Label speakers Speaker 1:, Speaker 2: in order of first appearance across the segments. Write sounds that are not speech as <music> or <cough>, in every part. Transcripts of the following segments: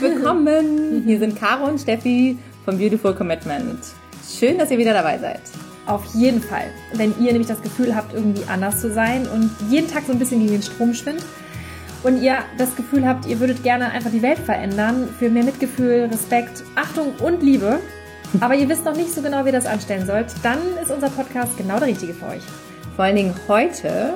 Speaker 1: willkommen. Hier sind Caro und Steffi von Beautiful Commitment. Schön, dass ihr wieder dabei seid.
Speaker 2: Auf jeden Fall. Wenn ihr nämlich das Gefühl habt, irgendwie anders zu sein und jeden Tag so ein bisschen gegen den Strom schwimmt und ihr das Gefühl habt, ihr würdet gerne einfach die Welt verändern für mehr Mitgefühl, Respekt, Achtung und Liebe, <laughs> aber ihr wisst noch nicht so genau, wie ihr das anstellen sollt, dann ist unser Podcast genau der richtige für euch.
Speaker 1: Vor allen Dingen heute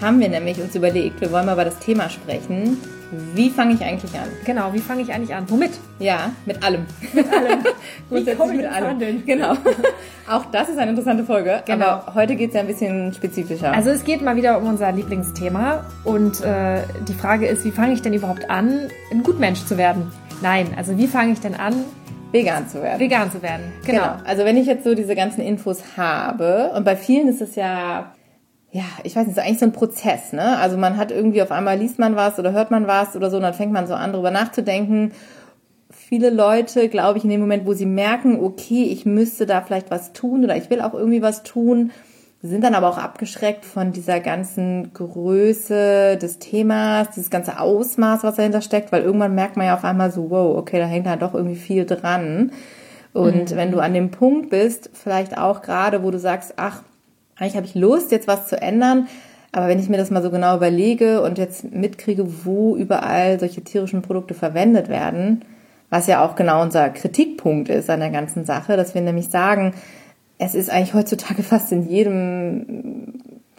Speaker 1: haben wir nämlich uns überlegt, wir wollen mal über das Thema sprechen. Wie fange ich eigentlich an?
Speaker 2: Genau, wie fange ich eigentlich an? Womit?
Speaker 1: Ja, mit allem. Mit allem. <laughs> Grundsätzlich mit allem. Handeln? Genau. <laughs> Auch das ist eine interessante Folge. Genau. Aber heute geht es ja ein bisschen spezifischer.
Speaker 2: Also es geht mal wieder um unser Lieblingsthema. Und äh, die Frage ist, wie fange ich denn überhaupt an, ein Gutmensch zu werden? Nein, also wie fange ich denn an,
Speaker 1: vegan zu werden.
Speaker 2: Vegan zu werden, genau. genau.
Speaker 1: Also wenn ich jetzt so diese ganzen Infos habe, und bei vielen ist es ja ja, ich weiß nicht, so eigentlich so ein Prozess, ne? Also man hat irgendwie auf einmal liest man was oder hört man was oder so und dann fängt man so an, drüber nachzudenken. Viele Leute, glaube ich, in dem Moment, wo sie merken, okay, ich müsste da vielleicht was tun oder ich will auch irgendwie was tun, sind dann aber auch abgeschreckt von dieser ganzen Größe des Themas, dieses ganze Ausmaß, was dahinter steckt, weil irgendwann merkt man ja auf einmal so, wow, okay, da hängt da doch irgendwie viel dran. Und mhm. wenn du an dem Punkt bist, vielleicht auch gerade, wo du sagst, ach, eigentlich habe ich Lust, jetzt was zu ändern. Aber wenn ich mir das mal so genau überlege und jetzt mitkriege, wo überall solche tierischen Produkte verwendet werden, was ja auch genau unser Kritikpunkt ist an der ganzen Sache, dass wir nämlich sagen, es ist eigentlich heutzutage <laughs> fast in jedem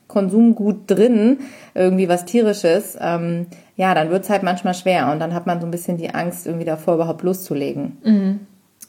Speaker 1: Konsumgut drin, irgendwie was tierisches, ähm, ja, dann wird's halt manchmal schwer und dann hat man so ein bisschen die Angst, irgendwie davor überhaupt loszulegen.
Speaker 2: Mhm.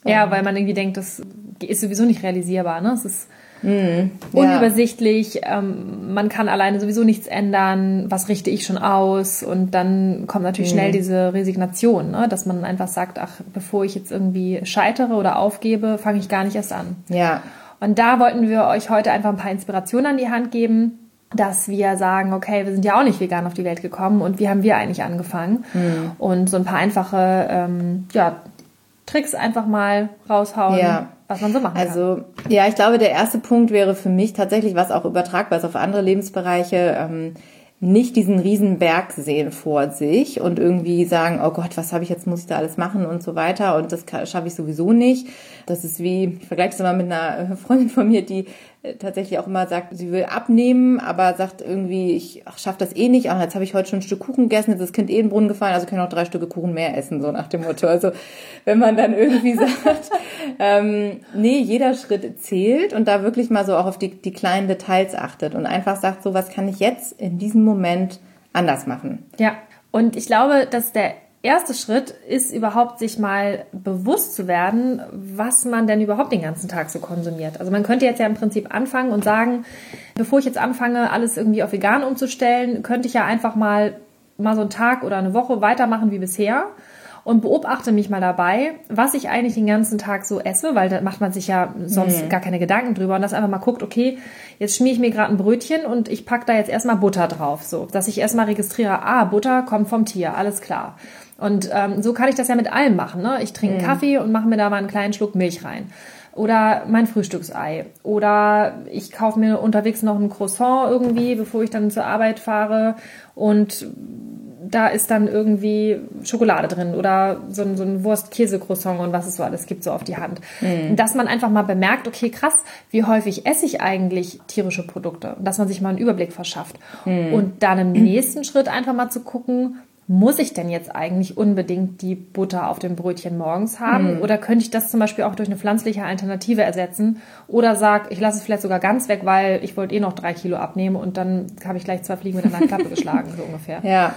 Speaker 2: Ja, weil man irgendwie denkt, das ist sowieso nicht realisierbar, ne? Es ist Mhm, unübersichtlich, ja. ähm, man kann alleine sowieso nichts ändern, was richte ich schon aus und dann kommt natürlich mhm. schnell diese Resignation, ne? dass man einfach sagt, ach, bevor ich jetzt irgendwie scheitere oder aufgebe, fange ich gar nicht erst an.
Speaker 1: Ja.
Speaker 2: Und da wollten wir euch heute einfach ein paar Inspirationen an die Hand geben, dass wir sagen, okay, wir sind ja auch nicht vegan auf die Welt gekommen und wie haben wir eigentlich angefangen? Mhm. Und so ein paar einfache ähm, ja, Tricks einfach mal raushauen. Ja was man so machen
Speaker 1: kann. Also ja, ich glaube, der erste Punkt wäre für mich tatsächlich, was auch übertragbar ist auf andere Lebensbereiche, ähm, nicht diesen riesen Berg sehen vor sich und irgendwie sagen, oh Gott, was habe ich jetzt, muss ich da alles machen und so weiter und das schaffe ich sowieso nicht. Das ist wie, ich vergleiche es immer mit einer Freundin von mir, die tatsächlich auch immer sagt, sie will abnehmen, aber sagt irgendwie, ich schaffe das eh nicht. Ach, jetzt habe ich heute schon ein Stück Kuchen gegessen, jetzt ist das Kind eh in den Brunnen gefallen, also können auch drei Stücke Kuchen mehr essen, so nach dem Motto. Also wenn man dann irgendwie <laughs> sagt, ähm, nee, jeder Schritt zählt und da wirklich mal so auch auf die, die kleinen Details achtet und einfach sagt, so was kann ich jetzt in diesem Moment anders machen.
Speaker 2: Ja, und ich glaube, dass der erste Schritt ist überhaupt sich mal bewusst zu werden, was man denn überhaupt den ganzen Tag so konsumiert. Also man könnte jetzt ja im Prinzip anfangen und sagen, bevor ich jetzt anfange, alles irgendwie auf vegan umzustellen, könnte ich ja einfach mal mal so einen Tag oder eine Woche weitermachen wie bisher und beobachte mich mal dabei, was ich eigentlich den ganzen Tag so esse, weil da macht man sich ja sonst mhm. gar keine Gedanken drüber und das einfach mal guckt, okay, jetzt schmier ich mir gerade ein Brötchen und ich pack da jetzt erstmal Butter drauf, so, dass ich erstmal registriere, ah, Butter kommt vom Tier, alles klar. Und ähm, so kann ich das ja mit allem machen. Ne? Ich trinke mhm. Kaffee und mache mir da mal einen kleinen Schluck Milch rein. Oder mein Frühstücksei. Oder ich kaufe mir unterwegs noch ein Croissant irgendwie, bevor ich dann zur Arbeit fahre. Und da ist dann irgendwie Schokolade drin oder so ein, so ein Wurst-Käse-Croissant und was es so alles gibt, so auf die Hand. Mhm. Dass man einfach mal bemerkt, okay, krass, wie häufig esse ich eigentlich tierische Produkte? Dass man sich mal einen Überblick verschafft. Mhm. Und dann im nächsten Schritt einfach mal zu gucken, muss ich denn jetzt eigentlich unbedingt die Butter auf dem Brötchen morgens haben? Hm. Oder könnte ich das zum Beispiel auch durch eine pflanzliche Alternative ersetzen? Oder sag, ich lasse es vielleicht sogar ganz weg, weil ich wollte eh noch drei Kilo abnehmen und dann habe ich gleich zwei Fliegen mit einer Klappe <laughs> geschlagen, so ungefähr.
Speaker 1: Ja.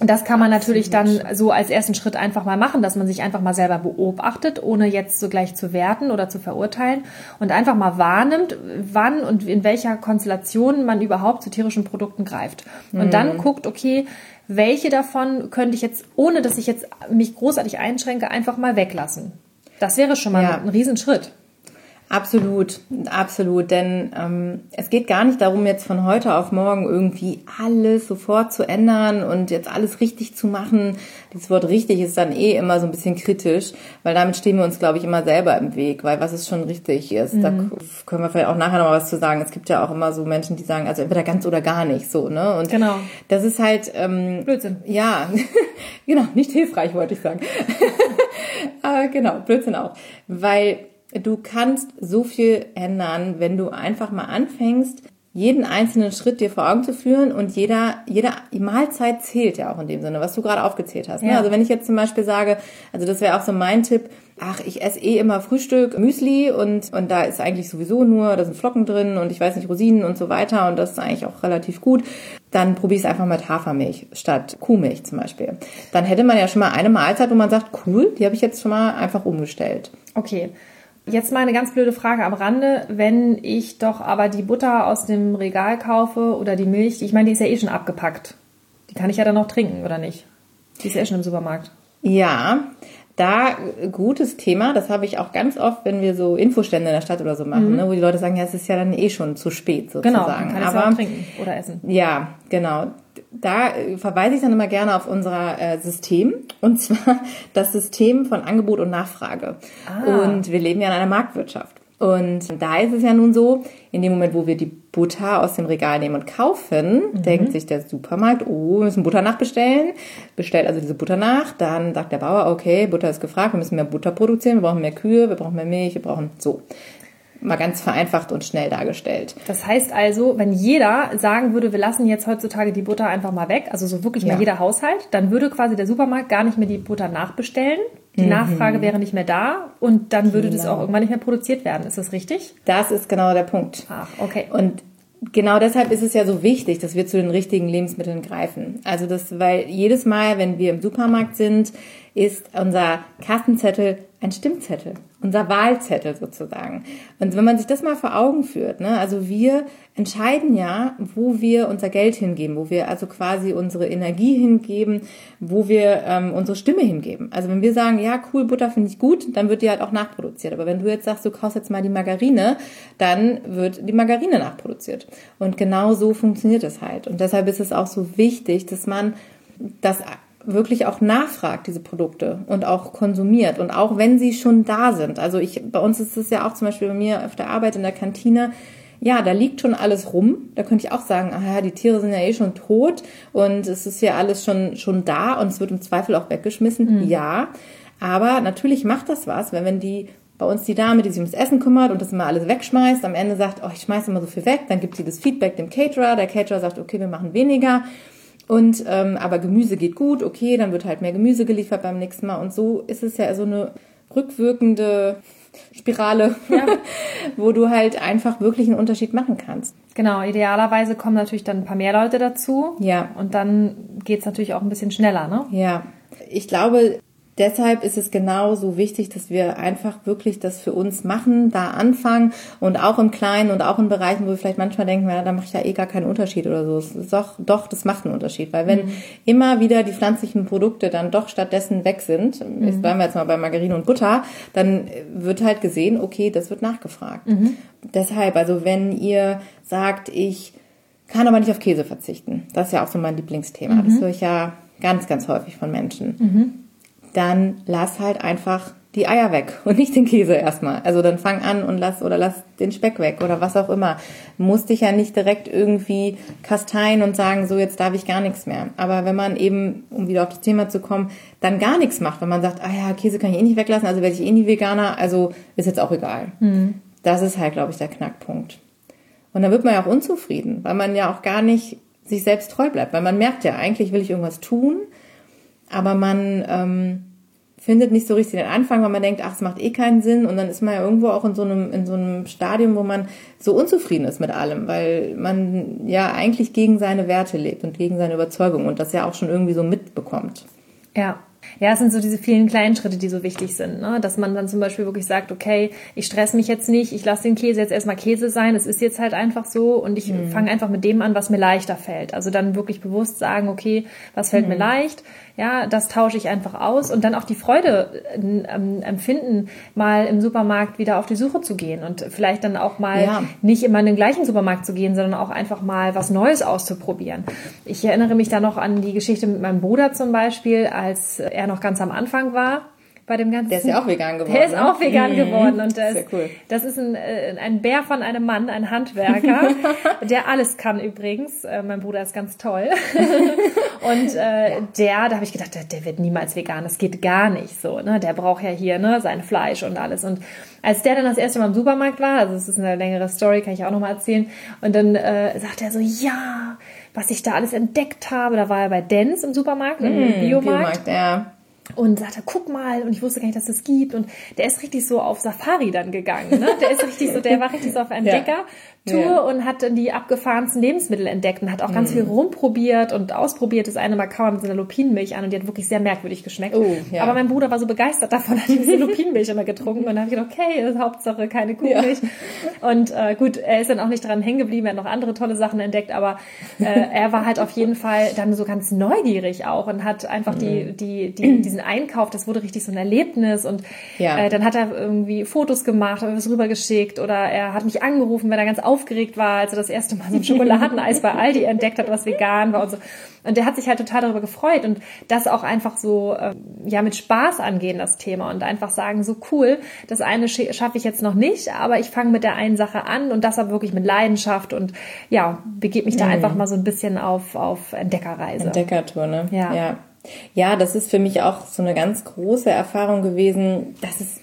Speaker 2: Und das kann man natürlich dann so als ersten Schritt einfach mal machen, dass man sich einfach mal selber beobachtet, ohne jetzt so gleich zu werten oder zu verurteilen und einfach mal wahrnimmt, wann und in welcher Konstellation man überhaupt zu tierischen Produkten greift. Und mhm. dann guckt, okay, welche davon könnte ich jetzt, ohne dass ich jetzt mich großartig einschränke, einfach mal weglassen. Das wäre schon mal ja. ein Riesenschritt.
Speaker 1: Absolut, absolut. Denn ähm, es geht gar nicht darum, jetzt von heute auf morgen irgendwie alles sofort zu ändern und jetzt alles richtig zu machen. Dieses Wort richtig ist dann eh immer so ein bisschen kritisch, weil damit stehen wir uns, glaube ich, immer selber im Weg, weil was ist schon richtig ist. Mhm. Da können wir vielleicht auch nachher noch mal was zu sagen. Es gibt ja auch immer so Menschen, die sagen, also entweder ganz oder gar nicht so, ne? Und genau. das ist halt ähm,
Speaker 2: Blödsinn.
Speaker 1: Ja, <laughs> genau, nicht hilfreich, wollte ich sagen. <laughs> Aber genau, Blödsinn auch. Weil du kannst so viel ändern, wenn du einfach mal anfängst, jeden einzelnen Schritt dir vor Augen zu führen und jeder, jeder Mahlzeit zählt ja auch in dem Sinne, was du gerade aufgezählt hast. Ne? Ja. Also wenn ich jetzt zum Beispiel sage, also das wäre auch so mein Tipp, ach, ich esse eh immer Frühstück, Müsli und, und da ist eigentlich sowieso nur, da sind Flocken drin und ich weiß nicht, Rosinen und so weiter und das ist eigentlich auch relativ gut, dann probier es einfach mit Hafermilch statt Kuhmilch zum Beispiel. Dann hätte man ja schon mal eine Mahlzeit, wo man sagt, cool, die habe ich jetzt schon mal einfach umgestellt.
Speaker 2: Okay. Jetzt mal eine ganz blöde Frage am Rande. Wenn ich doch aber die Butter aus dem Regal kaufe oder die Milch, ich meine, die ist ja eh schon abgepackt. Die kann ich ja dann noch trinken, oder nicht? Die ist ja eh schon im Supermarkt.
Speaker 1: Ja, da gutes Thema. Das habe ich auch ganz oft, wenn wir so Infostände in der Stadt oder so machen, mhm. ne, wo die Leute sagen, ja, es ist ja dann eh schon zu spät
Speaker 2: sozusagen. Genau, kann Aber, es ja auch trinken oder essen.
Speaker 1: Ja, genau da verweise ich dann immer gerne auf unser äh, System und zwar <laughs> das System von Angebot und Nachfrage. Ah. Und wir leben ja in einer Marktwirtschaft. Und da ist es ja nun so, in dem Moment, wo wir die Butter aus dem Regal nehmen und kaufen, mhm. denkt sich der Supermarkt, oh, wir müssen Butter nachbestellen, bestellt also diese Butter nach, dann sagt der Bauer, okay, Butter ist gefragt, wir müssen mehr Butter produzieren, wir brauchen mehr Kühe, wir brauchen mehr Milch, wir brauchen so mal ganz vereinfacht und schnell dargestellt.
Speaker 2: Das heißt also, wenn jeder sagen würde, wir lassen jetzt heutzutage die Butter einfach mal weg, also so wirklich ja. mal jeder Haushalt, dann würde quasi der Supermarkt gar nicht mehr die Butter nachbestellen. Die mhm. Nachfrage wäre nicht mehr da und dann würde genau. das auch irgendwann nicht mehr produziert werden. Ist das richtig?
Speaker 1: Das ist genau der Punkt.
Speaker 2: Ach, okay.
Speaker 1: Und genau deshalb ist es ja so wichtig, dass wir zu den richtigen Lebensmitteln greifen. Also das, weil jedes Mal, wenn wir im Supermarkt sind, ist unser Kassenzettel ein Stimmzettel, unser Wahlzettel sozusagen. Und wenn man sich das mal vor Augen führt, ne, also wir entscheiden ja, wo wir unser Geld hingeben, wo wir also quasi unsere Energie hingeben, wo wir ähm, unsere Stimme hingeben. Also wenn wir sagen, ja, cool, Butter finde ich gut, dann wird die halt auch nachproduziert. Aber wenn du jetzt sagst, du kaufst jetzt mal die Margarine, dann wird die Margarine nachproduziert. Und genau so funktioniert es halt. Und deshalb ist es auch so wichtig, dass man das wirklich auch nachfragt, diese Produkte und auch konsumiert und auch wenn sie schon da sind. Also ich, bei uns ist es ja auch zum Beispiel bei mir auf der Arbeit in der Kantine, ja, da liegt schon alles rum. Da könnte ich auch sagen, ah ja, die Tiere sind ja eh schon tot und es ist ja alles schon, schon da und es wird im Zweifel auch weggeschmissen. Mhm. Ja, aber natürlich macht das was, wenn, wenn die bei uns die Dame, die sich ums Essen kümmert und das immer alles wegschmeißt, am Ende sagt, oh, ich schmeiße immer so viel weg, dann gibt sie das Feedback dem Caterer, der Caterer sagt, okay, wir machen weniger und ähm, aber Gemüse geht gut, okay, dann wird halt mehr Gemüse geliefert beim nächsten Mal. Und so ist es ja so eine rückwirkende Spirale, ja. <laughs> wo du halt einfach wirklich einen Unterschied machen kannst.
Speaker 2: Genau, idealerweise kommen natürlich dann ein paar mehr Leute dazu.
Speaker 1: Ja.
Speaker 2: Und dann geht's natürlich auch ein bisschen schneller, ne?
Speaker 1: Ja. Ich glaube, Deshalb ist es genauso wichtig, dass wir einfach wirklich das für uns machen, da anfangen und auch im Kleinen und auch in Bereichen, wo wir vielleicht manchmal denken, ja, da mache ich ja eh gar keinen Unterschied oder so. Doch, doch, das macht einen Unterschied, weil wenn mhm. immer wieder die pflanzlichen Produkte dann doch stattdessen weg sind, mhm. jetzt bleiben wir jetzt mal bei Margarine und Butter, dann wird halt gesehen, okay, das wird nachgefragt. Mhm. Deshalb, also wenn ihr sagt, ich kann aber nicht auf Käse verzichten, das ist ja auch so mein Lieblingsthema. Das mhm. höre ich ja ganz, ganz häufig von Menschen
Speaker 2: mhm
Speaker 1: dann lass halt einfach die Eier weg <laughs> und nicht den Käse erstmal. Also dann fang an und lass oder lass den Speck weg oder was auch immer. Muss dich ja nicht direkt irgendwie kasteien und sagen, so jetzt darf ich gar nichts mehr. Aber wenn man eben, um wieder auf das Thema zu kommen, dann gar nichts macht, wenn man sagt, ah ja, Käse kann ich eh nicht weglassen, also werde ich eh nie Veganer, also ist jetzt auch egal.
Speaker 2: Mhm.
Speaker 1: Das ist halt, glaube ich, der Knackpunkt. Und dann wird man ja auch unzufrieden, weil man ja auch gar nicht sich selbst treu bleibt, weil man merkt ja, eigentlich will ich irgendwas tun, aber man ähm, findet nicht so richtig den Anfang, weil man denkt, ach, es macht eh keinen Sinn und dann ist man ja irgendwo auch in so einem in so einem Stadium, wo man so unzufrieden ist mit allem, weil man ja eigentlich gegen seine Werte lebt und gegen seine Überzeugung und das ja auch schon irgendwie so mitbekommt.
Speaker 2: Ja, Ja, es sind so diese vielen kleinen Schritte, die so wichtig sind, ne? dass man dann zum Beispiel wirklich sagt, okay, ich stress mich jetzt nicht, ich lasse den Käse jetzt erstmal Käse sein, es ist jetzt halt einfach so und ich mhm. fange einfach mit dem an, was mir leichter fällt. Also dann wirklich bewusst sagen, okay, was fällt mhm. mir leicht, ja, das tausche ich einfach aus und dann auch die Freude ähm, empfinden, mal im Supermarkt wieder auf die Suche zu gehen und vielleicht dann auch mal ja. nicht immer in den gleichen Supermarkt zu gehen, sondern auch einfach mal was Neues auszuprobieren. Ich erinnere mich da noch an die Geschichte mit meinem Bruder zum Beispiel, als er noch ganz am Anfang war bei dem ganzen.
Speaker 1: Der ist ja auch vegan geworden.
Speaker 2: Der ist auch vegan mhm. geworden und das, Sehr cool. das ist ein, äh, ein Bär von einem Mann, ein Handwerker, <laughs> der alles kann übrigens. Äh, mein Bruder ist ganz toll <laughs> und äh, der, da habe ich gedacht, der, der, wird niemals vegan. Das geht gar nicht so. Ne, der braucht ja hier ne sein Fleisch und alles und als der dann das erste Mal im Supermarkt war, also es ist eine längere Story, kann ich auch noch mal erzählen, und dann äh, sagt er so, ja, was ich da alles entdeckt habe, da war er bei Dens im Supermarkt, mm, im Biomarkt. Biomarkt ja und sagte, guck mal, und ich wusste gar nicht, dass es das gibt. Und der ist richtig so auf Safari dann gegangen. Ne? Der ist richtig so, der war richtig so auf Entdecker. <laughs> Tour ja. und hat dann die abgefahrensten Lebensmittel entdeckt und hat auch ganz mm. viel rumprobiert und ausprobiert. Das eine Mal kam er mit so einer Lupinenmilch an und die hat wirklich sehr merkwürdig geschmeckt. Oh, ja. Aber mein Bruder war so begeistert davon, <laughs> hat diese Lupinenmilch immer getrunken und dann habe ich gedacht, okay, Hauptsache keine Kuhmilch. Ja. Und äh, gut, er ist dann auch nicht dran hängen geblieben, er hat noch andere tolle Sachen entdeckt, aber äh, er war halt auf jeden Fall dann so ganz neugierig auch und hat einfach mm. die, die, die, diesen Einkauf, das wurde richtig so ein Erlebnis und äh, dann hat er irgendwie Fotos gemacht, hat was rübergeschickt oder er hat mich angerufen, wenn er ganz aufgeregt war, als er das erste Mal so ein Schokoladeneis bei Aldi entdeckt hat, was vegan war und so. Und der hat sich halt total darüber gefreut und das auch einfach so ähm, ja mit Spaß angehen, das Thema und einfach sagen, so cool, das eine schaffe ich jetzt noch nicht, aber ich fange mit der einen Sache an und das aber wirklich mit Leidenschaft und ja, begebe mich da mhm. einfach mal so ein bisschen auf, auf Entdeckerreise.
Speaker 1: Entdeckertour, ne? Ja. ja. Ja, das ist für mich auch so eine ganz große Erfahrung gewesen, dass es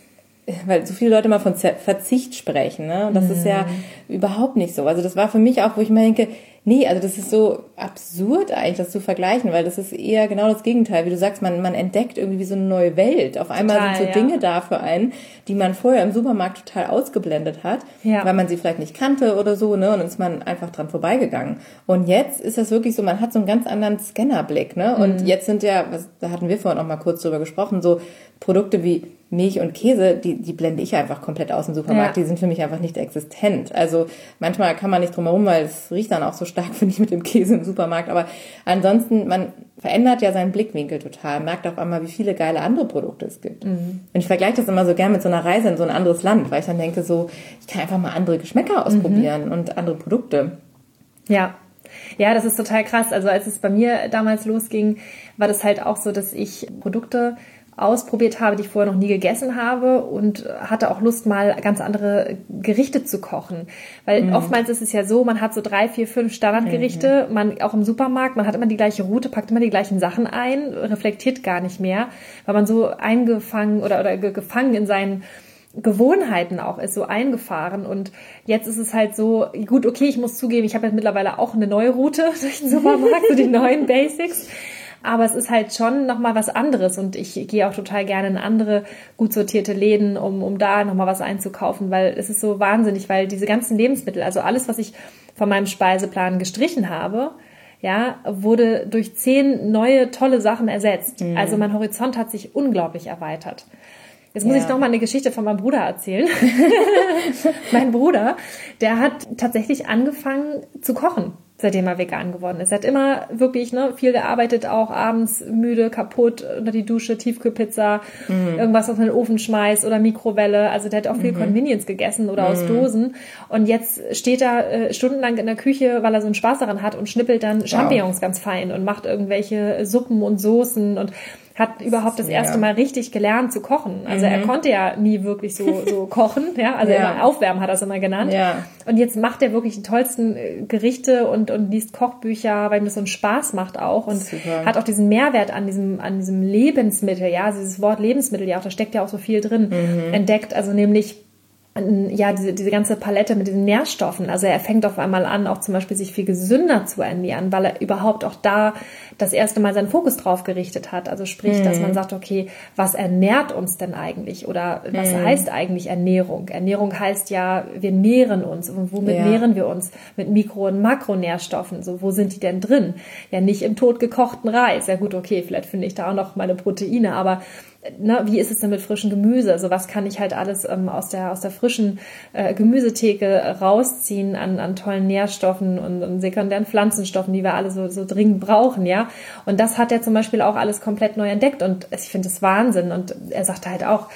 Speaker 1: weil so viele Leute mal von Verzicht sprechen, ne? Und das mhm. ist ja mhm. überhaupt nicht so. Also das war für mich auch, wo ich mir denke, nee, also das ist so absurd eigentlich, das zu vergleichen, weil das ist eher genau das Gegenteil. Wie du sagst, man, man entdeckt irgendwie wie so eine neue Welt. Auf einmal total, sind so ja. Dinge da für einen, die man vorher im Supermarkt total ausgeblendet hat, ja. weil man sie vielleicht nicht kannte oder so, ne? Und dann ist man einfach dran vorbeigegangen. Und jetzt ist das wirklich so, man hat so einen ganz anderen Scannerblick, ne? Und mhm. jetzt sind ja, was, da hatten wir vorhin auch mal kurz drüber gesprochen, so Produkte wie Milch und Käse, die, die blende ich einfach komplett aus dem Supermarkt. Ja. Die sind für mich einfach nicht existent. Also manchmal kann man nicht drum herum, weil es riecht dann auch so stark, <laughs> finde ich, mit dem Käse im Supermarkt. Aber ansonsten, man verändert ja seinen Blickwinkel total, merkt auf einmal, wie viele geile andere Produkte es gibt. Mhm. Und ich vergleiche das immer so gern mit so einer Reise in so ein anderes Land, weil ich dann denke so, ich kann einfach mal andere Geschmäcker ausprobieren mhm. und andere Produkte.
Speaker 2: Ja, ja, das ist total krass. Also als es bei mir damals losging, war das halt auch so, dass ich Produkte ausprobiert habe, die ich vorher noch nie gegessen habe und hatte auch Lust, mal ganz andere Gerichte zu kochen. Weil mhm. oftmals ist es ja so, man hat so drei, vier, fünf Standardgerichte, mhm. man auch im Supermarkt, man hat immer die gleiche Route, packt immer die gleichen Sachen ein, reflektiert gar nicht mehr, weil man so eingefangen oder, oder gefangen in seinen Gewohnheiten auch ist, so eingefahren. Und jetzt ist es halt so, gut, okay, ich muss zugeben, ich habe jetzt mittlerweile auch eine neue Route <laughs> durch den Supermarkt, so die neuen <laughs> Basics. Aber es ist halt schon nochmal was anderes und ich gehe auch total gerne in andere gut sortierte Läden, um, um da nochmal was einzukaufen, weil es ist so wahnsinnig, weil diese ganzen Lebensmittel, also alles, was ich von meinem Speiseplan gestrichen habe, ja, wurde durch zehn neue tolle Sachen ersetzt. Mhm. Also mein Horizont hat sich unglaublich erweitert. Jetzt muss ja. ich noch mal eine Geschichte von meinem Bruder erzählen. <laughs> mein Bruder, der hat tatsächlich angefangen zu kochen seitdem er vegan geworden ist. Er hat immer wirklich ne, viel gearbeitet, auch abends müde, kaputt, unter die Dusche, Tiefkühlpizza, mhm. irgendwas aus den Ofen schmeißt oder Mikrowelle. Also der hat auch viel mhm. Convenience gegessen oder mhm. aus Dosen. Und jetzt steht er äh, stundenlang in der Küche, weil er so einen Spaß daran hat und schnippelt dann Champignons wow. ganz fein und macht irgendwelche Suppen und Soßen und hat überhaupt das erste Mal richtig gelernt zu kochen. Also mhm. er konnte ja nie wirklich so, so <laughs> kochen, ja, also ja. Immer aufwärmen hat er es immer genannt. Ja. Und jetzt macht er wirklich die tollsten äh, Gerichte und, und liest Kochbücher, weil ihm das so einen Spaß macht auch und Super. hat auch diesen Mehrwert an diesem, an diesem Lebensmittel, ja, also dieses Wort Lebensmittel, ja auch, da steckt ja auch so viel drin, mhm. entdeckt, also nämlich ja, diese, diese ganze Palette mit diesen Nährstoffen. Also er fängt auf einmal an, auch zum Beispiel sich viel gesünder zu ernähren, weil er überhaupt auch da das erste Mal seinen Fokus drauf gerichtet hat. Also sprich, mhm. dass man sagt, okay, was ernährt uns denn eigentlich? Oder was mhm. heißt eigentlich Ernährung? Ernährung heißt ja, wir nähren uns. Und womit ja. nähren wir uns? Mit Mikro- und Makronährstoffen. So, wo sind die denn drin? Ja, nicht im totgekochten Reis. Ja gut, okay, vielleicht finde ich da auch noch meine Proteine, aber na, wie ist es denn mit frischem Gemüse? Also was kann ich halt alles ähm, aus der aus der frischen äh, Gemüsetheke rausziehen an, an tollen Nährstoffen und, und sekundären Pflanzenstoffen, die wir alle so, so dringend brauchen, ja? Und das hat er zum Beispiel auch alles komplett neu entdeckt und ich finde es Wahnsinn. Und er sagte halt auch,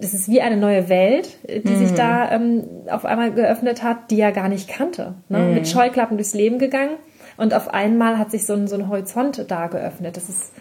Speaker 2: das ist wie eine neue Welt, die mhm. sich da ähm, auf einmal geöffnet hat, die er gar nicht kannte. Ne? Mhm. Mit Scheuklappen durchs Leben gegangen und auf einmal hat sich so ein, so ein Horizont da geöffnet. Das ist,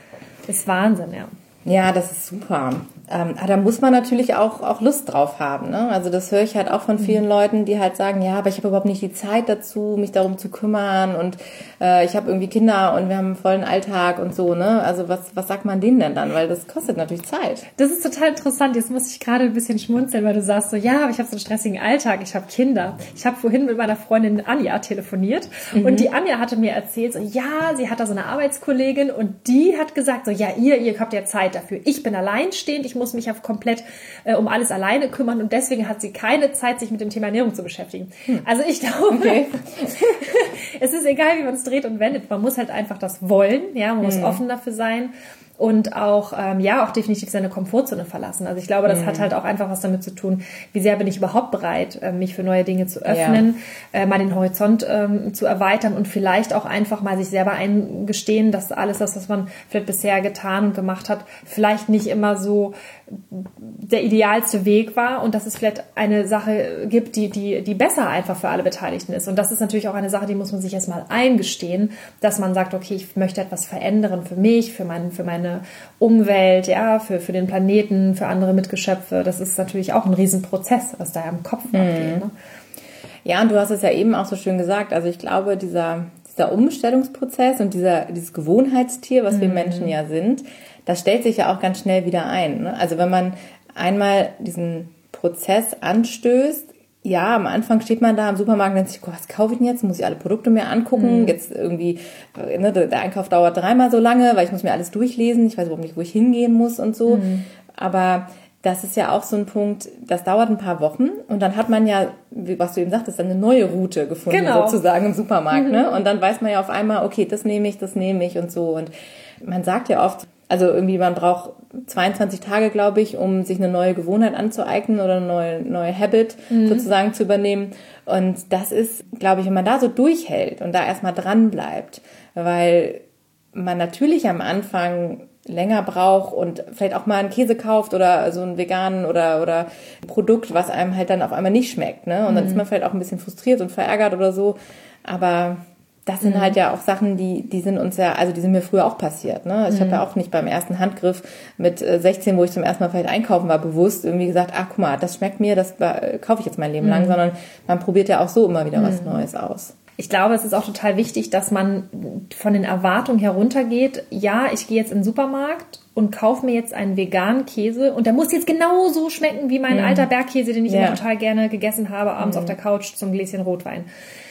Speaker 2: ist Wahnsinn, ja.
Speaker 1: Ja, das ist super. Ähm, aber da muss man natürlich auch, auch Lust drauf haben. Ne? Also das höre ich halt auch von vielen mhm. Leuten, die halt sagen, ja, aber ich habe überhaupt nicht die Zeit dazu, mich darum zu kümmern und äh, ich habe irgendwie Kinder und wir haben einen vollen Alltag und so. Ne? Also was, was sagt man denen denn dann? Weil das kostet natürlich Zeit.
Speaker 2: Das ist total interessant. Jetzt muss ich gerade ein bisschen schmunzeln, weil du sagst so, ja, aber ich habe so einen stressigen Alltag, ich habe Kinder. Ich habe vorhin mit meiner Freundin Anja telefoniert mhm. und die Anja hatte mir erzählt, so, ja, sie hat da so eine Arbeitskollegin und die hat gesagt, so, ja, ihr, ihr habt ja Zeit dafür. Ich bin alleinstehend, ich muss mich ja komplett äh, um alles alleine kümmern und deswegen hat sie keine Zeit, sich mit dem Thema Ernährung zu beschäftigen. Hm. Also ich glaube, okay. <laughs> es ist egal, wie man es dreht und wendet. Man muss halt einfach das wollen, ja, man hm. muss offen dafür sein und auch ähm, ja auch definitiv seine Komfortzone verlassen. Also ich glaube, das mhm. hat halt auch einfach was damit zu tun, wie sehr bin ich überhaupt bereit, äh, mich für neue Dinge zu öffnen, ja. äh, mal den Horizont ähm, zu erweitern und vielleicht auch einfach mal sich selber eingestehen, dass alles das, was man vielleicht bisher getan und gemacht hat, vielleicht nicht immer so der idealste Weg war und dass es vielleicht eine Sache gibt, die, die, die besser einfach für alle Beteiligten ist. Und das ist natürlich auch eine Sache, die muss man sich erstmal eingestehen, dass man sagt, okay, ich möchte etwas verändern für mich, für, mein, für meine Umwelt, ja, für, für den Planeten, für andere Mitgeschöpfe. Das ist natürlich auch ein Riesenprozess, was da im Kopf mhm. abgeht. Ne?
Speaker 1: Ja, und du hast es ja eben auch so schön gesagt. Also ich glaube, dieser, dieser Umstellungsprozess und dieser, dieses Gewohnheitstier, was mhm. wir Menschen ja sind, das stellt sich ja auch ganz schnell wieder ein. Ne? Also wenn man einmal diesen Prozess anstößt, ja, am Anfang steht man da im Supermarkt und denkt sich, was kaufe ich denn jetzt? Muss ich alle Produkte mir angucken? Mhm. Jetzt irgendwie, ne, der Einkauf dauert dreimal so lange, weil ich muss mir alles durchlesen. Ich weiß überhaupt nicht, wo ich hingehen muss und so. Mhm. Aber das ist ja auch so ein Punkt, das dauert ein paar Wochen und dann hat man ja, was du eben sagtest, eine neue Route gefunden genau. sozusagen im Supermarkt. Mhm. Ne? Und dann weiß man ja auf einmal, okay, das nehme ich, das nehme ich und so. Und man sagt ja oft, also irgendwie man braucht 22 Tage, glaube ich, um sich eine neue Gewohnheit anzueignen oder eine neue, neue Habit mhm. sozusagen zu übernehmen. Und das ist, glaube ich, wenn man da so durchhält und da erstmal dran bleibt, weil man natürlich am Anfang länger braucht und vielleicht auch mal einen Käse kauft oder so einen veganen oder oder ein Produkt, was einem halt dann auf einmal nicht schmeckt, ne? Und dann ist mhm. man vielleicht auch ein bisschen frustriert und verärgert oder so, aber das sind mhm. halt ja auch Sachen, die, die sind uns ja, also die sind mir früher auch passiert. Ne? Ich mhm. habe ja auch nicht beim ersten Handgriff mit 16, äh, wo ich zum ersten Mal vielleicht einkaufen war, bewusst irgendwie gesagt, ach guck mal, das schmeckt mir, das äh, kaufe ich jetzt mein Leben mhm. lang, sondern man probiert ja auch so immer wieder was mhm. Neues aus.
Speaker 2: Ich glaube, es ist auch total wichtig, dass man von den Erwartungen heruntergeht. Ja, ich gehe jetzt in den Supermarkt und kaufe mir jetzt einen veganen Käse und der muss jetzt genauso schmecken wie mein mm. alter Bergkäse, den ich ja. immer total gerne gegessen habe, abends mm. auf der Couch zum Gläschen Rotwein.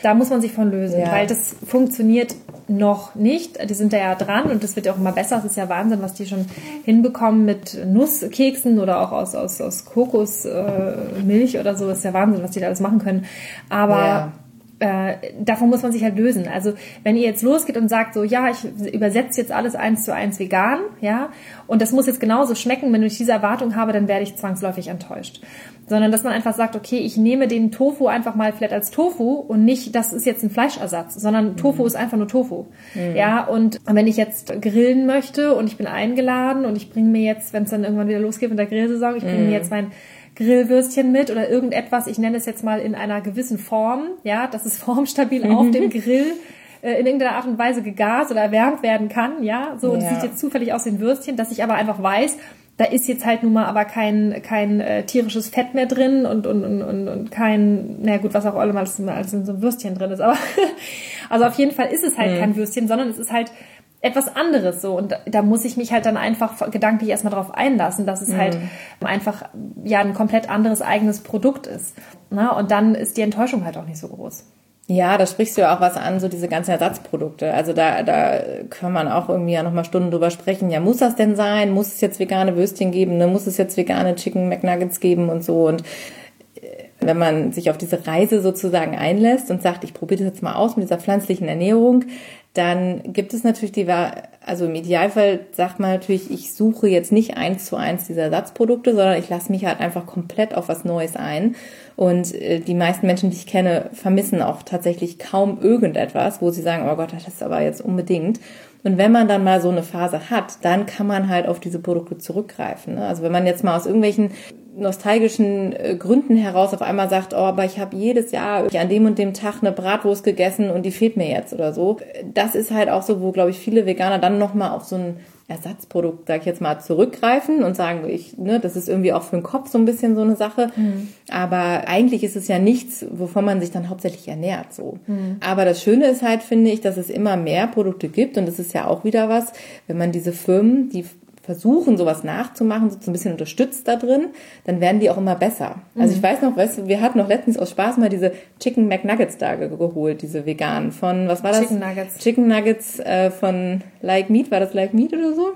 Speaker 2: Da muss man sich von lösen, ja. weil das funktioniert noch nicht. Die sind da ja dran und das wird ja auch immer besser. Es ist ja Wahnsinn, was die schon hinbekommen mit Nusskeksen oder auch aus, aus, aus Kokosmilch äh, oder so. Das ist ja Wahnsinn, was die da alles machen können. Aber ja äh, davon muss man sich halt lösen. Also wenn ihr jetzt losgeht und sagt so, ja, ich übersetze jetzt alles eins zu eins vegan, ja, und das muss jetzt genauso schmecken, wenn ich diese Erwartung habe, dann werde ich zwangsläufig enttäuscht. Sondern dass man einfach sagt, okay, ich nehme den Tofu einfach mal vielleicht als Tofu und nicht, das ist jetzt ein Fleischersatz, sondern Tofu mhm. ist einfach nur Tofu. Mhm. Ja, und wenn ich jetzt grillen möchte und ich bin eingeladen und ich bringe mir jetzt, wenn es dann irgendwann wieder losgeht mit der Grillsaison, ich bringe mhm. mir jetzt mein Grillwürstchen mit oder irgendetwas, ich nenne es jetzt mal in einer gewissen Form, ja, dass es <laughs> formstabil mhm. auf dem Grill äh, in irgendeiner Art und Weise gegast oder erwärmt werden kann, ja, so, und ja. das sieht jetzt zufällig aus den Würstchen, dass ich aber einfach weiß, da ist jetzt halt nun mal aber kein, kein äh, tierisches Fett mehr drin und, und, und, und, und kein, na gut, was auch immer als, als in so einem Würstchen drin ist. Aber <laughs> also auf jeden Fall ist es halt mhm. kein Würstchen, sondern es ist halt etwas anderes so und da muss ich mich halt dann einfach gedanklich erstmal darauf einlassen, dass es halt mhm. einfach ja ein komplett anderes eigenes Produkt ist. Na? Und dann ist die Enttäuschung halt auch nicht so groß.
Speaker 1: Ja, da sprichst du ja auch was an, so diese ganzen Ersatzprodukte. Also da, da kann man auch irgendwie ja nochmal Stunden drüber sprechen. Ja, muss das denn sein? Muss es jetzt vegane Würstchen geben? Ne? Muss es jetzt vegane Chicken McNuggets geben und so? Und äh, wenn man sich auf diese Reise sozusagen einlässt und sagt, ich probiere das jetzt mal aus mit dieser pflanzlichen Ernährung, dann gibt es natürlich die, also im Idealfall sagt man natürlich, ich suche jetzt nicht eins zu eins diese Ersatzprodukte, sondern ich lasse mich halt einfach komplett auf was Neues ein. Und äh, die meisten Menschen, die ich kenne, vermissen auch tatsächlich kaum irgendetwas, wo sie sagen, oh Gott, das ist aber jetzt unbedingt. Und wenn man dann mal so eine Phase hat, dann kann man halt auf diese Produkte zurückgreifen. Ne? Also wenn man jetzt mal aus irgendwelchen nostalgischen äh, Gründen heraus auf einmal sagt, oh, aber ich habe jedes Jahr an dem und dem Tag eine Bratwurst gegessen und die fehlt mir jetzt oder so. Das ist halt auch so, wo, glaube ich, viele Veganer dann nochmal auf so ein Ersatzprodukt, sag ich jetzt mal, zurückgreifen und sagen, ich, ne, das ist irgendwie auch für den Kopf so ein bisschen so eine Sache. Mhm. Aber eigentlich ist es ja nichts, wovon man sich dann hauptsächlich ernährt, so. Mhm. Aber das Schöne ist halt, finde ich, dass es immer mehr Produkte gibt und das ist ja auch wieder was, wenn man diese Firmen, die versuchen, sowas nachzumachen, so ein bisschen unterstützt da drin, dann werden die auch immer besser. Mhm. Also ich weiß noch, weißt du, wir hatten noch letztens aus Spaß mal diese Chicken McNuggets da geholt, diese veganen von, was war das?
Speaker 2: Chicken Nuggets.
Speaker 1: Chicken Nuggets äh, von Like Meat, war das Like Meat oder so?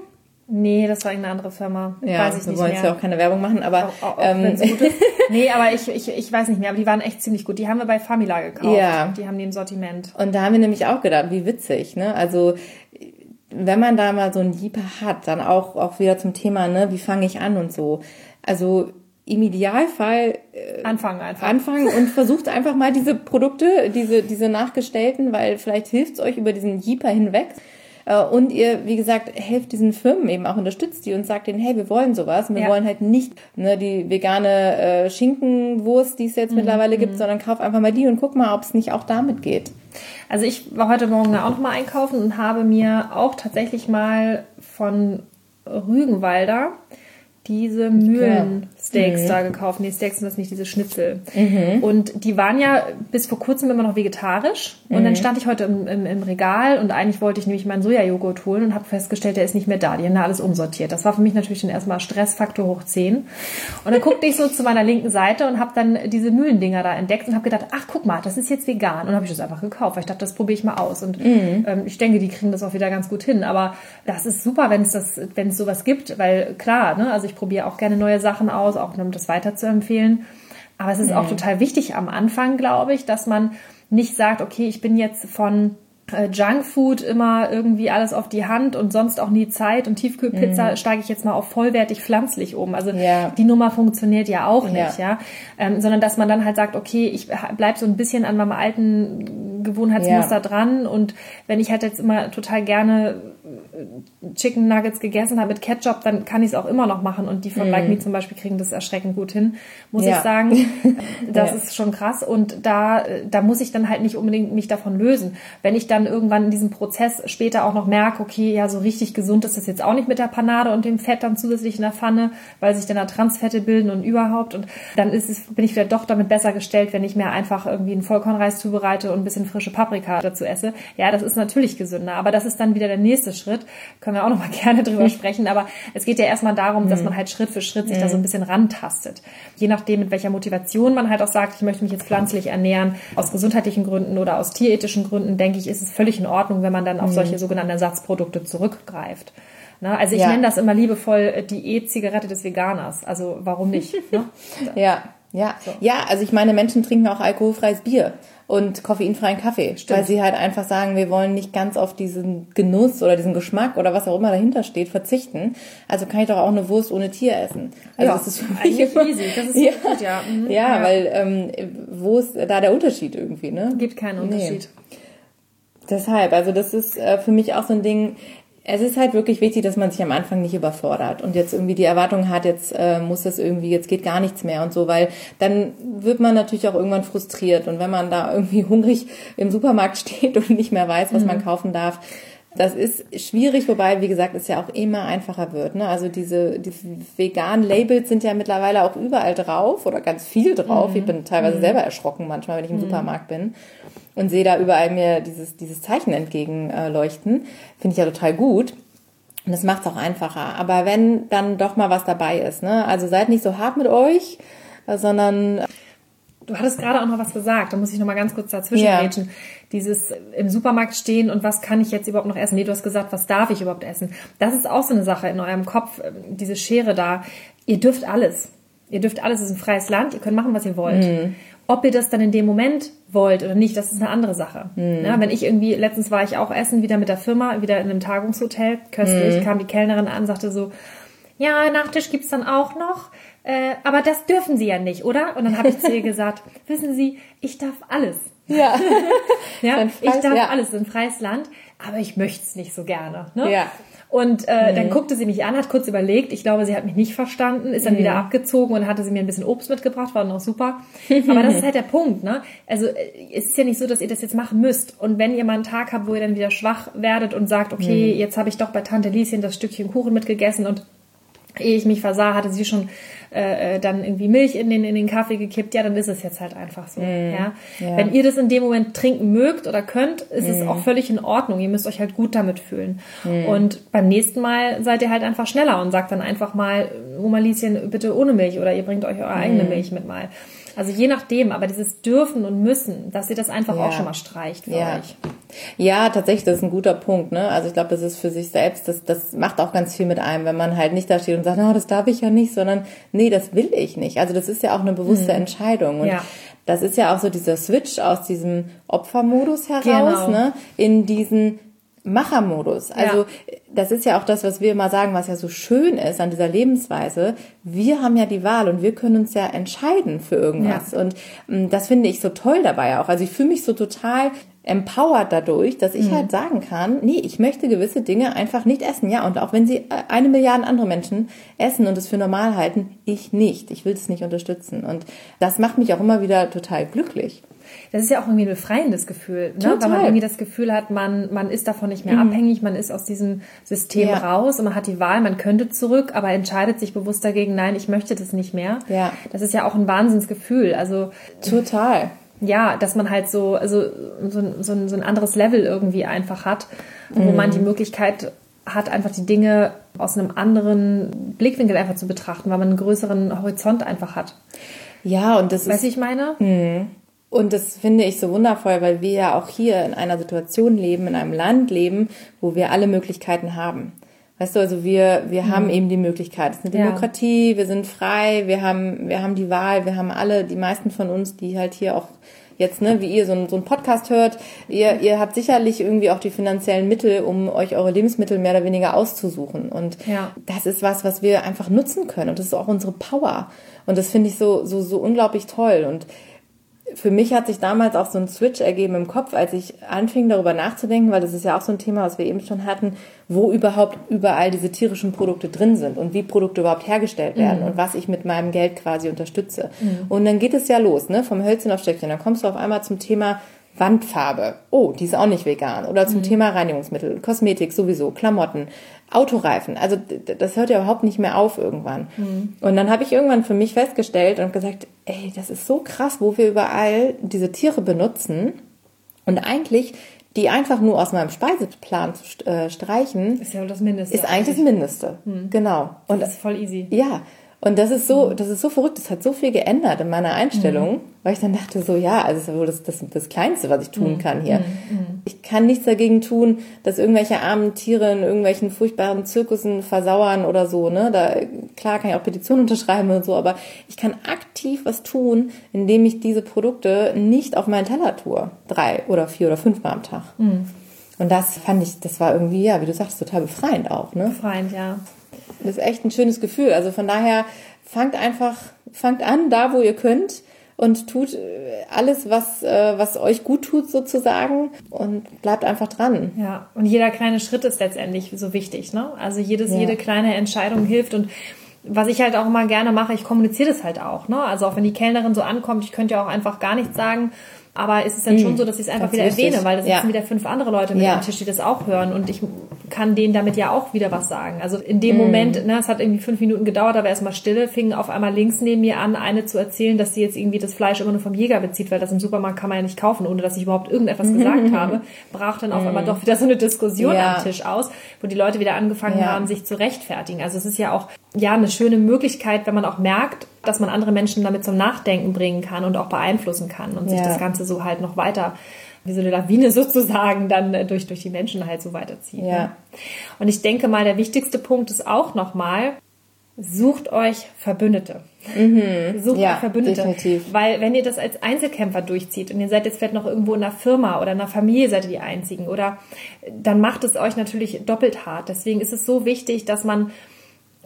Speaker 2: Nee, das war irgendeine andere Firma.
Speaker 1: Ja, weiß ich wir wollen jetzt ja auch keine Werbung machen, aber
Speaker 2: auch, auch ähm, gut ist. <laughs> Nee, aber ich, ich, ich weiß nicht mehr, aber die waren echt ziemlich gut. Die haben wir bei Famila gekauft. Ja. Die haben die im Sortiment.
Speaker 1: Und da haben wir nämlich auch gedacht, wie witzig, ne? Also wenn man da mal so einen Jeeper hat, dann auch, auch wieder zum Thema, ne, wie fange ich an und so. Also im Idealfall
Speaker 2: äh, anfangen einfach.
Speaker 1: Anfangen und <laughs> versucht einfach mal diese Produkte, diese, diese nachgestellten, weil vielleicht hilft es euch über diesen Jeeper hinweg. Äh, und ihr, wie gesagt, helft diesen Firmen eben auch, unterstützt die und sagt denen, hey, wir wollen sowas. Und wir ja. wollen halt nicht ne, die vegane äh, Schinkenwurst, die es jetzt mhm. mittlerweile gibt, mhm. sondern kauf einfach mal die und guck mal, ob es nicht auch damit geht.
Speaker 2: Also ich war heute Morgen auch noch mal einkaufen und habe mir auch tatsächlich mal von Rügenwalder diese Mühlensteaks mhm. da gekauft. Nee, Steaks sind das nicht, diese Schnitzel. Mhm. Und die waren ja bis vor kurzem immer noch vegetarisch. Und mhm. dann stand ich heute im, im, im, Regal und eigentlich wollte ich nämlich meinen Sojajoghurt holen und habe festgestellt, der ist nicht mehr da. Die haben da alles umsortiert. Das war für mich natürlich schon erstmal Stressfaktor hoch 10. Und dann guckte ich so zu meiner linken Seite und habe dann diese Mühlendinger da entdeckt und habe gedacht, ach guck mal, das ist jetzt vegan. Und habe ich das einfach gekauft, weil ich dachte, das probiere ich mal aus. Und mhm. ähm, ich denke, die kriegen das auch wieder ganz gut hin. Aber das ist super, wenn es das, wenn es sowas gibt, weil klar, ne, also ich probiere auch gerne neue Sachen aus, auch um das weiter zu empfehlen. Aber es ist mhm. auch total wichtig am Anfang, glaube ich, dass man nicht sagt, okay, ich bin jetzt von äh, Junkfood immer irgendwie alles auf die Hand und sonst auch nie Zeit und Tiefkühlpizza mhm. steige ich jetzt mal auf vollwertig pflanzlich um. Also ja. die Nummer funktioniert ja auch nicht, ja, ja? Ähm, sondern dass man dann halt sagt, okay, ich bleib so ein bisschen an meinem alten Gewohnheitsmuster ja. dran und wenn ich halt jetzt immer total gerne Chicken Nuggets gegessen habe mit Ketchup, dann kann ich es auch immer noch machen. Und die von mm. Like Me zum Beispiel kriegen das erschreckend gut hin, muss ja. ich sagen. <laughs> Das ja. ist schon krass. Und da, da muss ich dann halt nicht unbedingt mich davon lösen. Wenn ich dann irgendwann in diesem Prozess später auch noch merke, okay, ja, so richtig gesund ist das jetzt auch nicht mit der Panade und dem Fett dann zusätzlich in der Pfanne, weil sich dann da Transfette bilden und überhaupt. Und dann ist es, bin ich wieder doch damit besser gestellt, wenn ich mir einfach irgendwie einen Vollkornreis zubereite und ein bisschen frische Paprika dazu esse. Ja, das ist natürlich gesünder. Aber das ist dann wieder der nächste Schritt können wir auch noch mal <laughs> gerne drüber <laughs> sprechen. Aber es geht ja erstmal darum, dass mhm. man halt Schritt für Schritt sich da so ein mhm. bisschen rantastet. Je nachdem, mit welcher Motivation man halt auch sagt, ich möchte mich jetzt pflanzlich ernähren, aus gesundheitlichen Gründen oder aus tierethischen Gründen, denke ich, ist es völlig in Ordnung, wenn man dann auf mhm. solche sogenannten Ersatzprodukte zurückgreift. Ne? Also ich ja. nenne das immer liebevoll äh, die E-Zigarette des Veganers. Also warum nicht? Ne? <laughs>
Speaker 1: ja. Ja, so. ja, also ich meine, Menschen trinken auch alkoholfreies Bier und koffeinfreien Kaffee, Stimmt. weil sie halt einfach sagen, wir wollen nicht ganz auf diesen Genuss oder diesen Geschmack oder was auch immer dahinter steht verzichten. Also kann ich doch auch eine Wurst ohne Tier essen. Also
Speaker 2: ja, das ist für mich immer, easy. Das ist <laughs> ja, gut, ja.
Speaker 1: Mhm. ja. Ja, weil ähm, wo ist da der Unterschied irgendwie, ne?
Speaker 2: Gibt keinen Unterschied. Nee.
Speaker 1: Deshalb, also das ist äh, für mich auch so ein Ding, es ist halt wirklich wichtig, dass man sich am Anfang nicht überfordert und jetzt irgendwie die Erwartung hat, jetzt äh, muss das irgendwie, jetzt geht gar nichts mehr und so, weil dann wird man natürlich auch irgendwann frustriert und wenn man da irgendwie <laughs> hungrig im Supermarkt steht und nicht mehr weiß, was mhm. man kaufen darf, Das ist schwierig, wobei, wie gesagt, es ja auch immer einfacher wird. Ne? Also diese, diese veganen Labels sind ja mittlerweile auch überall drauf oder ganz viel drauf. Mhm. Ich bin teilweise mhm. selber erschrocken manchmal, wenn ich im mhm. Supermarkt bin und sehe da überall mir dieses, dieses Zeichen entgegenleuchten. Finde ich ja total gut. Und das macht es auch einfacher. Aber wenn dann doch mal was dabei ist, ne? Also seid nicht so hart mit euch, sondern
Speaker 2: Du hattest gerade auch noch was gesagt, da muss ich noch mal ganz kurz dazwischen ja. Reden. Dieses im Supermarkt stehen und was kann ich jetzt überhaupt noch essen? Nee, du hast gesagt, was darf ich überhaupt essen? Das ist auch so eine Sache in eurem Kopf, ähm, diese Schere da. Ihr dürft alles. Ihr dürft alles, es ist ein freies Land, ihr könnt machen, was ihr wollt. Mhm. Ob ihr das dann in dem Moment wollt oder nicht, das ist eine andere Sache. Mhm. Ja, wenn ich irgendwie, letztens war ich auch essen, wieder mit der Firma, wieder in einem Tagungshotel, köstlich, mhm. kam die Kellnerin an, sagte so, ja, Nachtisch gibt's dann auch noch. Äh, aber das dürfen Sie ja nicht, oder? Und dann habe ich zu ihr gesagt, <laughs> wissen Sie, ich darf alles. Ja. <laughs> ja ich darf ja. alles, ein freies Land, aber ich möchte es nicht so gerne. Ne? Ja. Und äh, mhm. dann guckte sie mich an, hat kurz überlegt. Ich glaube, sie hat mich nicht verstanden, ist dann mhm. wieder abgezogen und hatte sie mir ein bisschen Obst mitgebracht, war noch super. Aber das ist halt der Punkt, ne? Also äh, es ist ja nicht so, dass ihr das jetzt machen müsst. Und wenn ihr mal einen Tag habt, wo ihr dann wieder schwach werdet und sagt, okay, mhm. jetzt habe ich doch bei Tante Lieschen das Stückchen Kuchen mitgegessen und ehe ich mich versah, hatte sie schon äh, äh, dann irgendwie Milch in den, in den Kaffee gekippt, ja, dann ist es jetzt halt einfach so. Mm, ja? ja? Wenn ihr das in dem Moment trinken mögt oder könnt, ist mm. es auch völlig in Ordnung. Ihr müsst euch halt gut damit fühlen. Mm. Und beim nächsten Mal seid ihr halt einfach schneller und sagt dann einfach mal, Oma Lieschen, bitte ohne Milch oder ihr bringt euch eure eigene Milch mit mal. Also je nachdem, aber dieses dürfen und müssen, dass ihr das einfach ja. auch schon mal streicht für
Speaker 1: ja.
Speaker 2: euch.
Speaker 1: Ja, tatsächlich, das ist ein guter Punkt. Ne? Also ich glaube, das ist für sich selbst, das, das macht auch ganz viel mit einem, wenn man halt nicht da steht und sagt, oh, das darf ich ja nicht, sondern nee, das will ich nicht. Also das ist ja auch eine bewusste mhm. Entscheidung. Und ja. das ist ja auch so dieser Switch aus diesem Opfermodus heraus, genau. ne, in diesen Machermodus. Also ja. das ist ja auch das, was wir immer sagen, was ja so schön ist an dieser Lebensweise. Wir haben ja die Wahl und wir können uns ja entscheiden für irgendwas. Ja. Und ähm, das finde ich so toll dabei auch. Also ich fühle mich so total empowered dadurch, dass ich mhm. halt sagen kann, nee, ich möchte gewisse Dinge einfach nicht essen. Ja, und auch wenn sie äh, eine Milliarde andere Menschen essen und es für normal halten, ich nicht. Ich will es nicht unterstützen. Und das macht mich auch immer wieder total glücklich
Speaker 2: das ist ja auch irgendwie ein befreiendes Gefühl, ne? Total. weil man irgendwie das Gefühl hat, man, man ist davon nicht mehr mhm. abhängig, man ist aus diesem System ja. raus und man hat die Wahl, man könnte zurück, aber entscheidet sich bewusst dagegen, nein, ich möchte das nicht mehr. Ja. Das ist ja auch ein Wahnsinnsgefühl. Also
Speaker 1: total.
Speaker 2: Ja, dass man halt so, also so, so, ein, so ein anderes Level irgendwie einfach hat, wo mhm. man die Möglichkeit hat, einfach die Dinge aus einem anderen Blickwinkel einfach zu betrachten, weil man einen größeren Horizont einfach hat.
Speaker 1: Ja, und das
Speaker 2: weißt ist. Weißt ich meine?
Speaker 1: Mhm. Und das finde ich so wundervoll, weil wir ja auch hier in einer Situation leben, in einem Land leben, wo wir alle Möglichkeiten haben. Weißt du, also wir, wir mhm. haben eben die Möglichkeit. Es ist eine Demokratie, ja. wir sind frei, wir haben, wir haben die Wahl, wir haben alle, die meisten von uns, die halt hier auch jetzt, ne, wie ihr so, ein, so einen Podcast hört, ihr, ihr habt sicherlich irgendwie auch die finanziellen Mittel, um euch eure Lebensmittel mehr oder weniger auszusuchen. Und ja. das ist was, was wir einfach nutzen können. Und das ist auch unsere Power. Und das finde ich so, so, so unglaublich toll. Und für mich hat sich damals auch so ein Switch ergeben im Kopf, als ich anfing darüber nachzudenken, weil das ist ja auch so ein Thema, was wir eben schon hatten, wo überhaupt überall diese tierischen Produkte drin sind und wie Produkte überhaupt hergestellt werden mhm. und was ich mit meinem Geld quasi unterstütze. Mhm. Und dann geht es ja los, ne, vom Hölzchen auf Stöckchen. Dann kommst du auf einmal zum Thema Wandfarbe. Oh, die ist auch nicht vegan. Oder zum mhm. Thema Reinigungsmittel, Kosmetik sowieso, Klamotten, Autoreifen. Also das hört ja überhaupt nicht mehr auf irgendwann. Mhm. Und dann habe ich irgendwann für mich festgestellt und gesagt, ey, das ist so krass, wo wir überall diese Tiere benutzen. Und eigentlich die einfach nur aus meinem Speiseplan zu äh, streichen,
Speaker 2: ist ja das Mindeste.
Speaker 1: Ist eigentlich das Mindeste. Mhm. Genau.
Speaker 2: Und das ist voll easy.
Speaker 1: Ja. Und das ist so, das ist so verrückt, das hat so viel geändert in meiner Einstellung, mhm. weil ich dann dachte so, ja, also das ist wohl das, das, das Kleinste, was ich tun mhm. kann hier. Mhm. Ich kann nichts dagegen tun, dass irgendwelche armen Tiere in irgendwelchen furchtbaren Zirkussen versauern oder so, ne? Da, klar kann ich auch Petitionen unterschreiben und so, aber ich kann aktiv was tun, indem ich diese Produkte nicht auf meinen Teller tue. Drei oder vier oder fünfmal am Tag. Mhm. Und das fand ich, das war irgendwie, ja, wie du sagst, total befreiend auch, ne?
Speaker 2: Befreiend, ja.
Speaker 1: Das ist echt ein schönes Gefühl. Also von daher fangt einfach, fangt an, da wo ihr könnt und tut äh, alles, was, äh, was euch gut tut sozusagen und bleibt einfach dran.
Speaker 2: Ja, und jeder kleine Schritt ist letztendlich so wichtig, ne? Also jedes, ja. jede kleine Entscheidung hilft und was ich halt auch immer gerne mache, ich kommuniziere das halt auch. Ne? Also auch wenn die Kellnerin so ankommt, ich könnte ja auch einfach gar nichts sagen. Aber es ist dann schon hm, so, dass ich es einfach wieder erwähne, weil da sitzen ja. wieder fünf andere Leute mit ja. am Tisch, die das auch hören. Und ich kann denen damit ja auch wieder was sagen. Also in dem mm. Moment, ne, es hat irgendwie fünf Minuten gedauert, aber erstmal Stille, fing auf einmal links neben mir an, eine zu erzählen, dass sie jetzt irgendwie das Fleisch immer nur vom Jäger bezieht, weil das im Supermarkt kann man ja nicht kaufen, ohne dass ich überhaupt irgendetwas <laughs> gesagt habe. Brach dann auf einmal doch wieder so eine Diskussion ja. am Tisch aus, wo die Leute wieder angefangen haben, sich zu rechtfertigen. Also es ist ja auch ja eine schöne Möglichkeit, wenn man auch merkt, dass man andere Menschen damit zum Nachdenken bringen kann und auch beeinflussen kann und sich das Ganze so halt noch weiter wie so eine Lawine <laughs> sozusagen dann äh, durch, durch die Menschen halt so weiterzieht. Ja. Ne? Und ich denke mal, der wichtigste Punkt ist auch nochmal, sucht euch Verbündete. Mhm. Sucht ja, euch Verbündete. Definitiv. Weil wenn ihr das als Einzelkämpfer durchzieht und ihr seid jetzt vielleicht noch irgendwo in einer Firma oder in einer Familie seid ihr die Einzigen oder dann macht es euch natürlich doppelt hart. Deswegen ist es so wichtig, dass man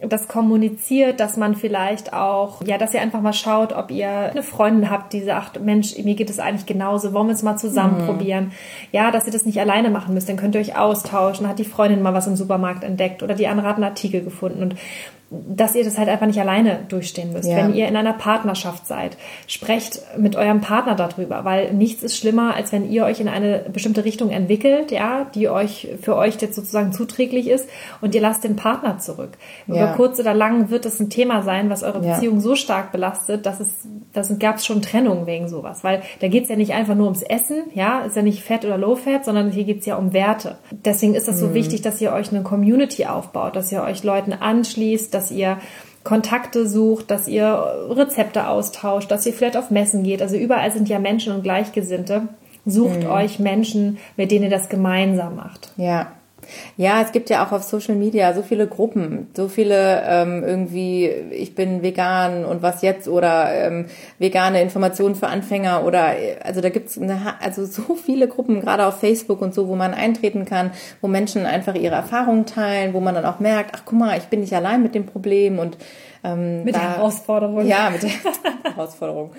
Speaker 2: das kommuniziert, dass man vielleicht auch, ja, dass ihr einfach mal schaut, ob ihr eine Freundin habt, die sagt, Mensch, mir geht es eigentlich genauso, wollen wir es mal zusammen mhm. probieren? Ja, dass ihr das nicht alleine machen müsst, dann könnt ihr euch austauschen, hat die Freundin mal was im Supermarkt entdeckt oder die andere hat einen Artikel gefunden und dass ihr das halt einfach nicht alleine durchstehen müsst. Ja. Wenn ihr in einer Partnerschaft seid, sprecht mit eurem Partner darüber, weil nichts ist schlimmer, als wenn ihr euch in eine bestimmte Richtung entwickelt, ja, die euch für euch jetzt sozusagen zuträglich ist und ihr lasst den Partner zurück. Ja. Über kurz oder lang wird es ein Thema sein, was eure Beziehung ja. so stark belastet, dass es, das gab es schon Trennungen wegen sowas, weil da geht es ja nicht einfach nur ums Essen, ja, ist ja nicht Fett oder Low Fat, sondern hier geht es ja um Werte. Deswegen ist es mhm. so wichtig, dass ihr euch eine Community aufbaut, dass ihr euch Leuten anschließt, dass ihr Kontakte sucht, dass ihr Rezepte austauscht, dass ihr vielleicht auf Messen geht. Also überall sind ja Menschen und Gleichgesinnte. Sucht mhm. euch Menschen, mit denen ihr das gemeinsam macht.
Speaker 1: Ja, ja, es gibt ja auch auf Social Media so viele Gruppen, so viele ähm, irgendwie, ich bin vegan und was jetzt oder ähm, vegane Informationen für Anfänger oder also da gibt's eine, also so viele Gruppen, gerade auf Facebook und so, wo man eintreten kann, wo Menschen einfach ihre Erfahrungen teilen, wo man dann auch merkt, ach guck mal, ich bin nicht allein mit dem Problem und
Speaker 2: ähm, mit da, der Herausforderung.
Speaker 1: Ja, mit der <laughs> Herausforderung.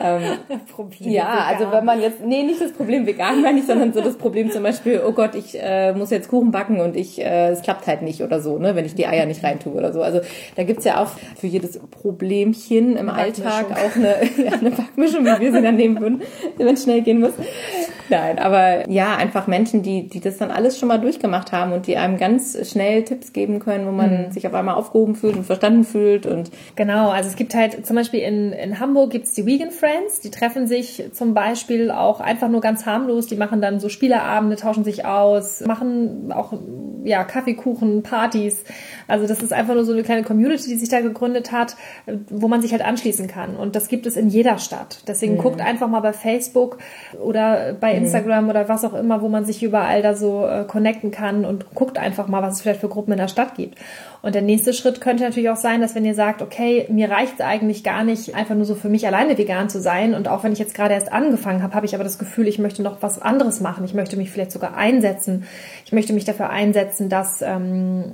Speaker 1: ähm, <laughs> ja, vegan. also wenn man jetzt, nee, nicht das Problem vegan <laughs> meine ich, sondern so das Problem zum Beispiel, oh Gott, ich äh, muss jetzt Kuchen backen und ich, äh, es klappt halt nicht oder so, ne, wenn ich die Eier nicht reintue oder so. Also da gibt's ja auch für jedes Problemchen im Alltag auch eine, ja, eine Backmischung, wie wir sie dann nehmen würden, wenn es schnell gehen muss. Nein, aber ja, einfach Menschen, die, die das dann alles schon mal durchgemacht haben und die einem ganz schnell Tipps geben können, wo man mhm. sich auf einmal aufgehoben fühlt und verstanden fühlt und
Speaker 2: genau, also es gibt halt zum Beispiel in, in Hamburg gibt's die Vegan Friends, die treffen sich zum Beispiel auch einfach nur ganz harmlos, die machen dann so Spieleabende, tauschen sich aus, machen auch ja Kaffeekuchen, Partys. Also das ist einfach nur so eine kleine Community, die sich da gegründet hat, wo man sich halt anschließen kann und das gibt es in jeder Stadt. Deswegen mhm. guckt einfach mal bei Facebook oder bei Instagram oder was auch immer, wo man sich überall da so äh, connecten kann und guckt einfach mal, was es vielleicht für Gruppen in der Stadt gibt. Und der nächste Schritt könnte natürlich auch sein, dass wenn ihr sagt, okay, mir reicht es eigentlich gar nicht, einfach nur so für mich alleine vegan zu sein. Und auch wenn ich jetzt gerade erst angefangen habe, habe ich aber das Gefühl, ich möchte noch was anderes machen. Ich möchte mich vielleicht sogar einsetzen. Ich möchte mich dafür einsetzen, dass, ähm,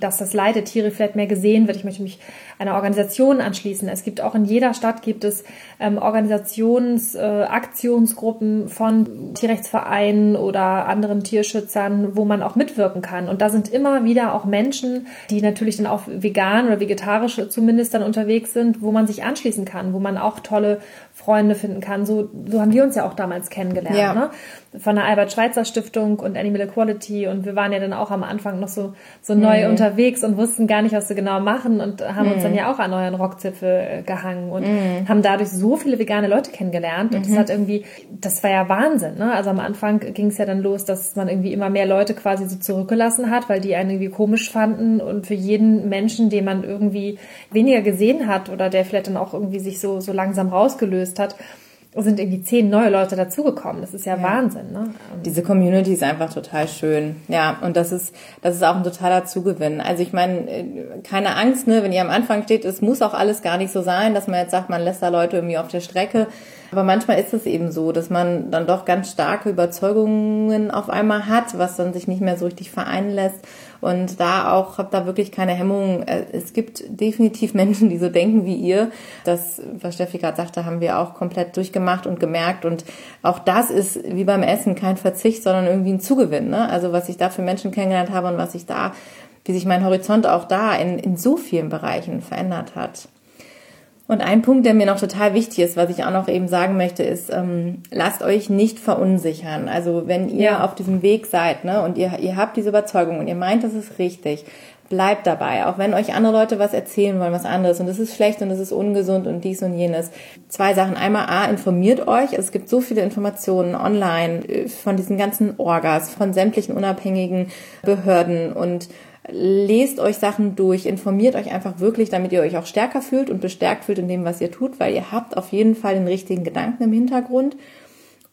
Speaker 2: dass das Leid der Tiere vielleicht mehr gesehen wird. Ich möchte mich einer Organisation anschließen. Es gibt auch in jeder Stadt gibt es ähm, Organisations-, äh, Aktionsgruppen von Tierrechtsvereinen oder anderen Tierschützern, wo man auch mitwirken kann. Und da sind immer wieder auch Menschen, die natürlich dann auch vegan oder vegetarisch zumindest dann unterwegs sind, wo man sich anschließen kann, wo man auch tolle Freunde finden kann. So, so haben wir uns ja auch damals kennengelernt. Ja. Ne? Von der Albert-Schweitzer-Stiftung und Animal Equality. Und wir waren ja dann auch am Anfang noch so, so neu mhm. unterwegs und wussten gar nicht, was wir genau machen und haben mhm. uns dann ja auch an euren Rockzipfel äh, gehangen und mhm. haben dadurch so viele vegane Leute kennengelernt. Und das mhm. hat irgendwie, das war ja Wahnsinn. Ne? Also am Anfang ging es ja dann los, dass man irgendwie immer mehr Leute quasi so zurückgelassen hat, weil die einen irgendwie komisch fanden. Und für jeden Menschen, den man irgendwie weniger gesehen hat oder der vielleicht dann auch irgendwie sich so, so langsam rausgelöst hat, sind irgendwie zehn neue Leute dazugekommen. Das ist ja, ja, Wahnsinn. Ne?
Speaker 1: Diese Community ist einfach total schön. Ja, und das ist, das ist auch ein totaler Zugewinn. Also ich meine, äh, keine Angst, ne, wenn ihr am Anfang steht, es muss auch alles gar nicht so sein, dass man jetzt sagt, man lässt da Leute irgendwie auf der Strecke. Aber manchmal ist es eben so, dass man dann doch ganz starke Überzeugungen auf einmal hat, was dann sich nicht mehr so richtig vereinen lässt. Und da auch, habt da wirklich keine Hemmungen. Äh, es gibt definitiv <laughs> Menschen, die so denken wie ihr. Das, was Steffi gerade sagte, haben wir auch komplett durchgemacht und gemerkt. Und auch das ist wie beim Essen kein Verzicht, sondern irgendwie ein Zugewinn. Ne? Also was ich da für Menschen kennengelernt habe und was ich da wie sich mein Horizont auch da in, in so vielen Bereichen verändert hat. Und ein Punkt, der mir noch total wichtig ist, was ich auch noch eben sagen möchte, ist, ähm, lasst euch nicht verunsichern. Also wenn ihr ja. auf diesem Weg seid ne, und ihr, ihr habt diese Überzeugung und ihr meint, das ist richtig, bleibt dabei. Auch wenn euch andere Leute was erzählen wollen, was anderes und es ist schlecht und es ist ungesund und dies und jenes. Zwei Sachen. Einmal A, informiert euch. Es gibt so viele Informationen online äh, von diesen ganzen Orgas, von sämtlichen unabhängigen Behörden und lest euch Sachen durch, informiert euch einfach wirklich, damit ihr euch auch stärker fühlt und bestärkt fühlt in dem, was ihr tut, weil ihr habt auf jeden Fall den richtigen Gedanken im Hintergrund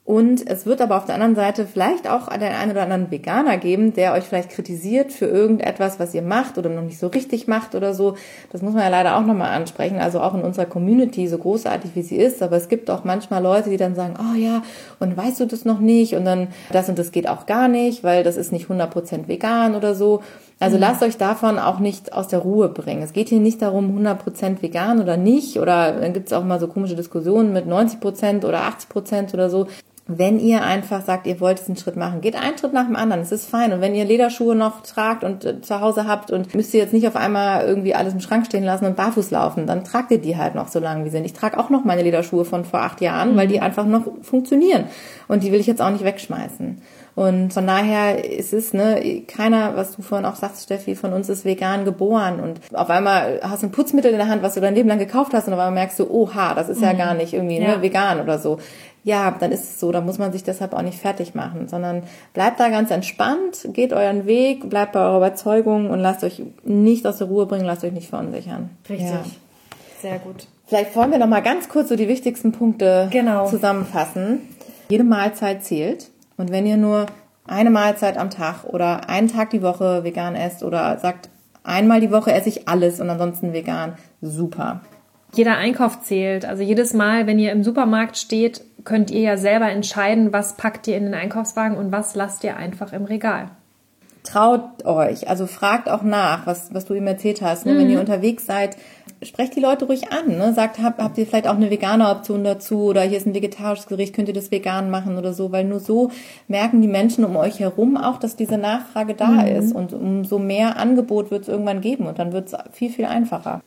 Speaker 1: und es wird aber auf der anderen Seite vielleicht auch den einen oder anderen Veganer geben, der euch vielleicht kritisiert für irgendetwas, was ihr macht oder noch nicht so richtig macht oder so. Das muss man ja leider auch nochmal ansprechen. Also auch in unserer Community, so großartig wie sie ist. Aber es gibt auch manchmal Leute, die dann sagen, oh ja, und weißt du das noch nicht? Und dann das und das geht auch gar nicht, weil das ist nicht 100% vegan oder so. Also mhm. lasst euch davon auch nicht aus der Ruhe bringen. Es geht hier nicht darum, 100% vegan oder nicht. Oder dann gibt es auch mal so komische Diskussionen mit 90% oder 80% oder so wenn ihr einfach sagt, ihr wollt diesen Schritt machen, geht einen Schritt nach dem anderen. Es ist fein. Und wenn ihr Lederschuhe noch tragt und äh, zu Hause habt und müsst ihr jetzt nicht auf einmal irgendwie alles im Schrank stehen lassen und barfuß laufen, dann tragt ihr die halt noch so lange wie sind. Ich trage auch noch meine Lederschuhe von vor acht Jahren, mhm. weil die einfach noch funktionieren. Und die will ich jetzt auch nicht wegschmeißen. Und von daher ist es, ne, keiner, was du vorhin auch sagst, Steffi, von uns ist vegan geboren. Und auf einmal hast du ein Putzmittel in der Hand, was du dein Leben lang gekauft hast, und auf einmal merkst du, oha, das ist ja mhm. gar nicht irgendwie ne, ja. ne, vegan oder so ja, dann ist es so, da muss man sich deshalb auch nicht fertig machen, sondern bleibt da ganz entspannt, geht euren Weg, bleibt bei eurer Überzeugung und lasst euch nicht aus der Ruhe bringen, lasst euch nicht verunsichern.
Speaker 2: Richtig. Ja. Sehr gut.
Speaker 1: Vielleicht wollen wir noch mal ganz kurz so die wichtigsten Punkte genau. zusammenfassen. Jede Mahlzeit zählt und wenn ihr nur eine Mahlzeit am Tag oder einen Tag die Woche vegan esst oder sagt, einmal die Woche esse ich alles und ansonsten vegan, super.
Speaker 2: Jeder Einkauf zählt. Also jedes Mal, wenn ihr im Supermarkt steht, könnt ihr ja selber entscheiden, was packt ihr in den Einkaufswagen und was lasst ihr einfach im Regal.
Speaker 1: Traut euch, also fragt auch nach, was, was du ihm erzählt hast. Ne? Mhm. Wenn ihr unterwegs seid, sprecht die Leute ruhig an. Ne? Sagt, habt, habt ihr vielleicht auch eine vegane Option dazu oder hier ist ein vegetarisches Gericht, könnt ihr das vegan machen oder so, weil nur so merken die Menschen um euch herum auch, dass diese Nachfrage da mhm. ist und umso mehr Angebot wird es irgendwann geben und dann wird es viel, viel einfacher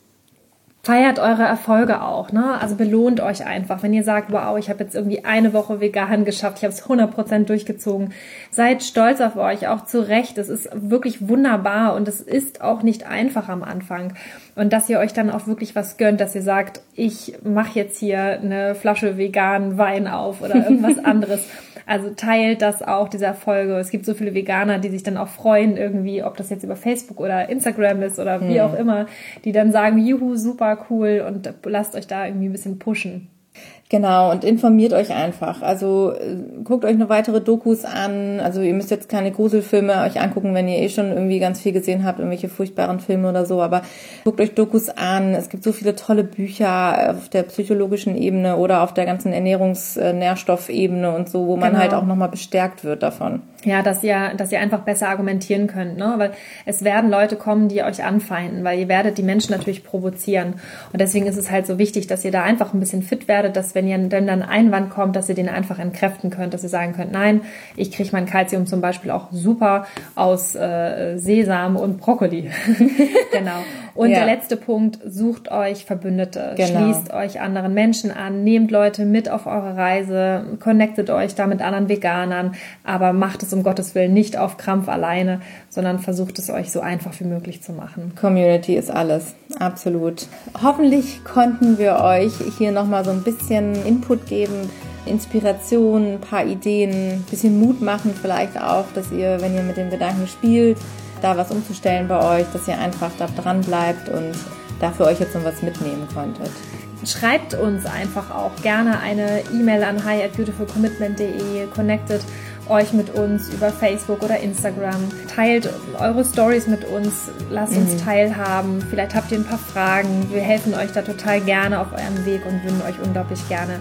Speaker 2: feiert eure Erfolge auch, ne? Also belohnt euch einfach, wenn ihr sagt, wow, ich habe jetzt irgendwie eine Woche vegan geschafft, ich habe es 100% durchgezogen. Seid stolz auf euch, auch zu Recht. Es ist wirklich wunderbar und es ist auch nicht einfach am Anfang. Und dass ihr euch dann auch wirklich was gönnt, dass ihr sagt, ich mache jetzt hier eine Flasche veganen Wein auf oder <laughs> irgendwas anderes. Also teilt das auch, diese Erfolge. Es gibt so viele Veganer, die sich dann auch freuen irgendwie, ob das jetzt über Facebook oder Instagram ist oder wie hm. auch immer, die dann sagen, juhu, super cool und lasst euch da irgendwie ein bisschen pushen.
Speaker 1: Genau, und informiert euch einfach. Also äh, guckt euch noch weitere Dokus an. Also ihr müsst jetzt keine Gruselfilme euch angucken, wenn ihr eh schon irgendwie ganz viel gesehen habt, irgendwelche furchtbaren Filme oder so. Aber guckt euch Dokus an. Es gibt so viele tolle Bücher auf der psychologischen Ebene oder auf der ganzen Ernährungs-Nährstoffebene und so, wo man genau. halt auch nochmal bestärkt wird davon.
Speaker 2: Ja, dass ihr, dass ihr einfach besser argumentieren könnt, ne? Weil es werden Leute kommen, die euch anfeinden, weil ihr werdet die Menschen natürlich provozieren. Und deswegen ist es halt so wichtig, dass ihr da einfach ein bisschen fit werdet, dass wenn ihr denn dann Einwand kommt, dass ihr den einfach entkräften könnt, dass ihr sagen könnt, nein, ich kriege mein Kalzium zum Beispiel auch super aus äh, Sesam und Brokkoli. <laughs> genau. Und ja. der letzte Punkt, sucht euch Verbündete, genau. schließt euch anderen Menschen an, nehmt Leute mit auf eure Reise, connectet euch da mit anderen Veganern, aber macht es um Gottes Willen nicht auf Krampf alleine, sondern versucht es euch so einfach wie möglich zu machen.
Speaker 1: Community ist alles, absolut. Hoffentlich konnten wir euch hier nochmal so ein bisschen Input geben, Inspiration, ein paar Ideen, ein bisschen Mut machen vielleicht auch, dass ihr, wenn ihr mit dem Gedanken spielt, da was umzustellen bei euch, dass ihr einfach da dran bleibt und dafür euch jetzt noch was mitnehmen konntet.
Speaker 2: Schreibt uns einfach auch gerne eine E-Mail an hi at beautifulcommitment.de, connected euch mit uns über Facebook oder Instagram. Teilt eure Stories mit uns, lasst uns mhm. teilhaben. Vielleicht habt ihr ein paar Fragen. Wir helfen euch da total gerne auf eurem Weg und würden euch unglaublich gerne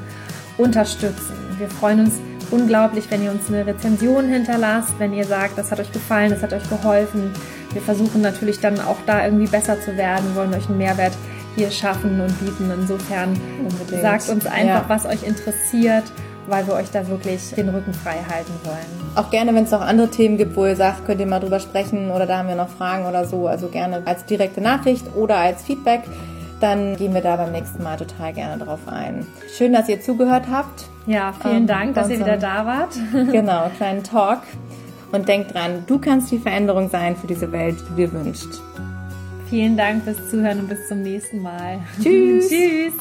Speaker 2: unterstützen. Wir freuen uns unglaublich, wenn ihr uns eine Rezension hinterlasst, wenn ihr sagt, das hat euch gefallen, das hat euch geholfen. Wir versuchen natürlich dann auch da irgendwie besser zu werden, wollen euch einen Mehrwert hier schaffen und bieten. Insofern Unbedingt. sagt uns einfach, ja. was euch interessiert weil wir euch da wirklich den Rücken frei halten wollen.
Speaker 1: Auch gerne, wenn es noch andere Themen gibt, wo ihr sagt, könnt ihr mal drüber sprechen oder da haben wir noch Fragen oder so. Also gerne als direkte Nachricht oder als Feedback. Dann gehen wir da beim nächsten Mal total gerne drauf ein. Schön, dass ihr zugehört habt.
Speaker 2: Ja, vielen ähm, Dank, dass ihr wieder da wart. <laughs> <laughs>
Speaker 1: genau, kleinen Talk. Und denkt dran, du kannst die Veränderung sein für diese Welt, die du dir wünschst.
Speaker 2: Vielen Dank fürs Zuhören und bis zum nächsten Mal.
Speaker 1: Tschüss. <laughs> Tschüss.